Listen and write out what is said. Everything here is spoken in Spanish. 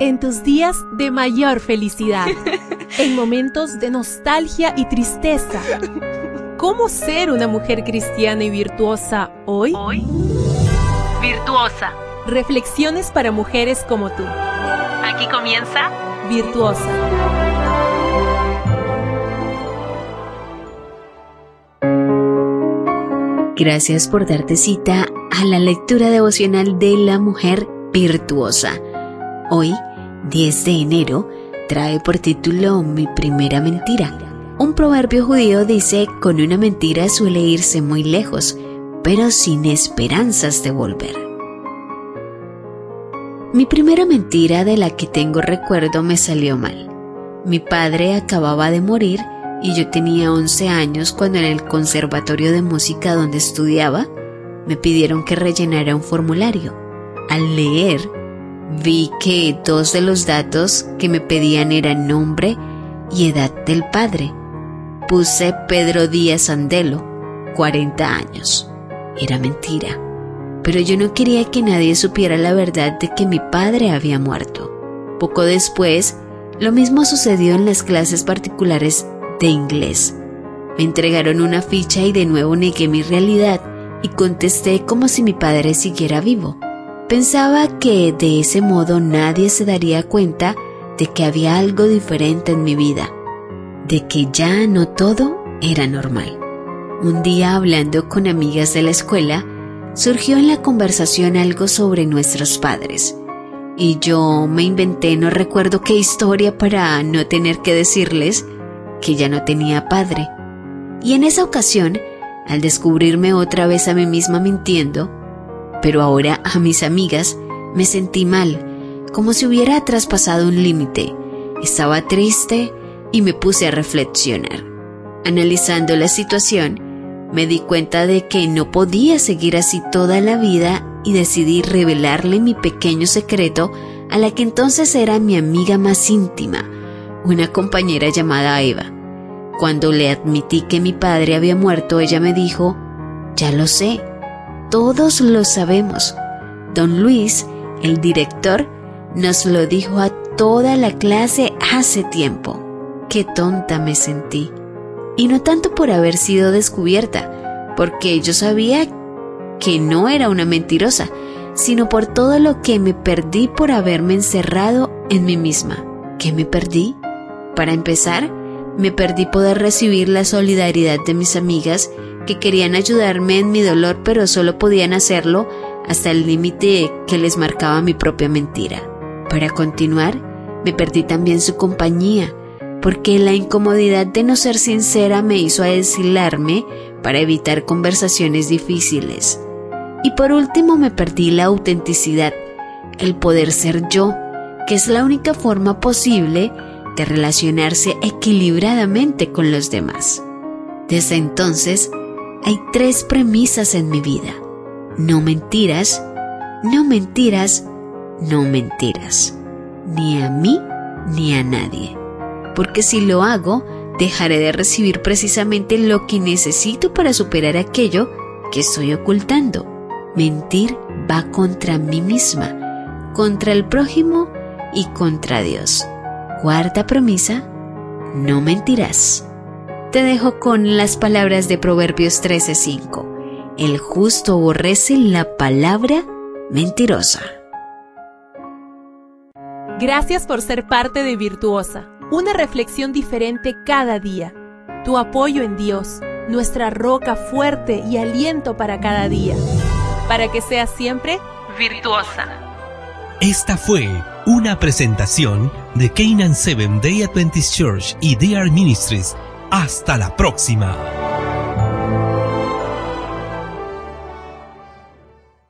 en tus días de mayor felicidad, en momentos de nostalgia y tristeza. ¿Cómo ser una mujer cristiana y virtuosa hoy? Hoy, virtuosa. Reflexiones para mujeres como tú. Aquí comienza Virtuosa. Gracias por darte cita a la lectura devocional de la mujer virtuosa. Hoy, 10 de enero, trae por título Mi primera mentira. Un proverbio judío dice, con una mentira suele irse muy lejos, pero sin esperanzas de volver. Mi primera mentira de la que tengo recuerdo me salió mal. Mi padre acababa de morir y yo tenía 11 años cuando en el conservatorio de música donde estudiaba me pidieron que rellenara un formulario. Al leer, vi que dos de los datos que me pedían eran nombre y edad del padre. Puse Pedro Díaz Andelo, 40 años. Era mentira, pero yo no quería que nadie supiera la verdad de que mi padre había muerto. Poco después, lo mismo sucedió en las clases particulares de inglés. Me entregaron una ficha y de nuevo negué mi realidad y contesté como si mi padre siguiera vivo. Pensaba que de ese modo nadie se daría cuenta de que había algo diferente en mi vida, de que ya no todo era normal. Un día hablando con amigas de la escuela, surgió en la conversación algo sobre nuestros padres. Y yo me inventé no recuerdo qué historia para no tener que decirles que ya no tenía padre. Y en esa ocasión, al descubrirme otra vez a mí misma mintiendo, pero ahora a mis amigas, me sentí mal, como si hubiera traspasado un límite. Estaba triste y me puse a reflexionar. Analizando la situación, me di cuenta de que no podía seguir así toda la vida y decidí revelarle mi pequeño secreto a la que entonces era mi amiga más íntima, una compañera llamada Eva. Cuando le admití que mi padre había muerto, ella me dijo, ya lo sé, todos lo sabemos. Don Luis, el director, nos lo dijo a toda la clase hace tiempo. Qué tonta me sentí. Y no tanto por haber sido descubierta, porque yo sabía que no era una mentirosa, sino por todo lo que me perdí por haberme encerrado en mí misma. ¿Qué me perdí? Para empezar, me perdí poder recibir la solidaridad de mis amigas que querían ayudarme en mi dolor pero solo podían hacerlo hasta el límite que les marcaba mi propia mentira. Para continuar, me perdí también su compañía, porque la incomodidad de no ser sincera me hizo aislarme para evitar conversaciones difíciles. Y por último me perdí la autenticidad, el poder ser yo, que es la única forma posible relacionarse equilibradamente con los demás. Desde entonces, hay tres premisas en mi vida. No mentiras, no mentiras, no mentiras. Ni a mí ni a nadie. Porque si lo hago, dejaré de recibir precisamente lo que necesito para superar aquello que estoy ocultando. Mentir va contra mí misma, contra el prójimo y contra Dios. Cuarta promesa, no mentirás. Te dejo con las palabras de Proverbios 13:5. El justo aborrece la palabra mentirosa. Gracias por ser parte de Virtuosa, una reflexión diferente cada día. Tu apoyo en Dios, nuestra roca fuerte y aliento para cada día. Para que seas siempre virtuosa. Esta fue una presentación de Canaan Seven Day Adventist Church y DR Ministries. Hasta la próxima.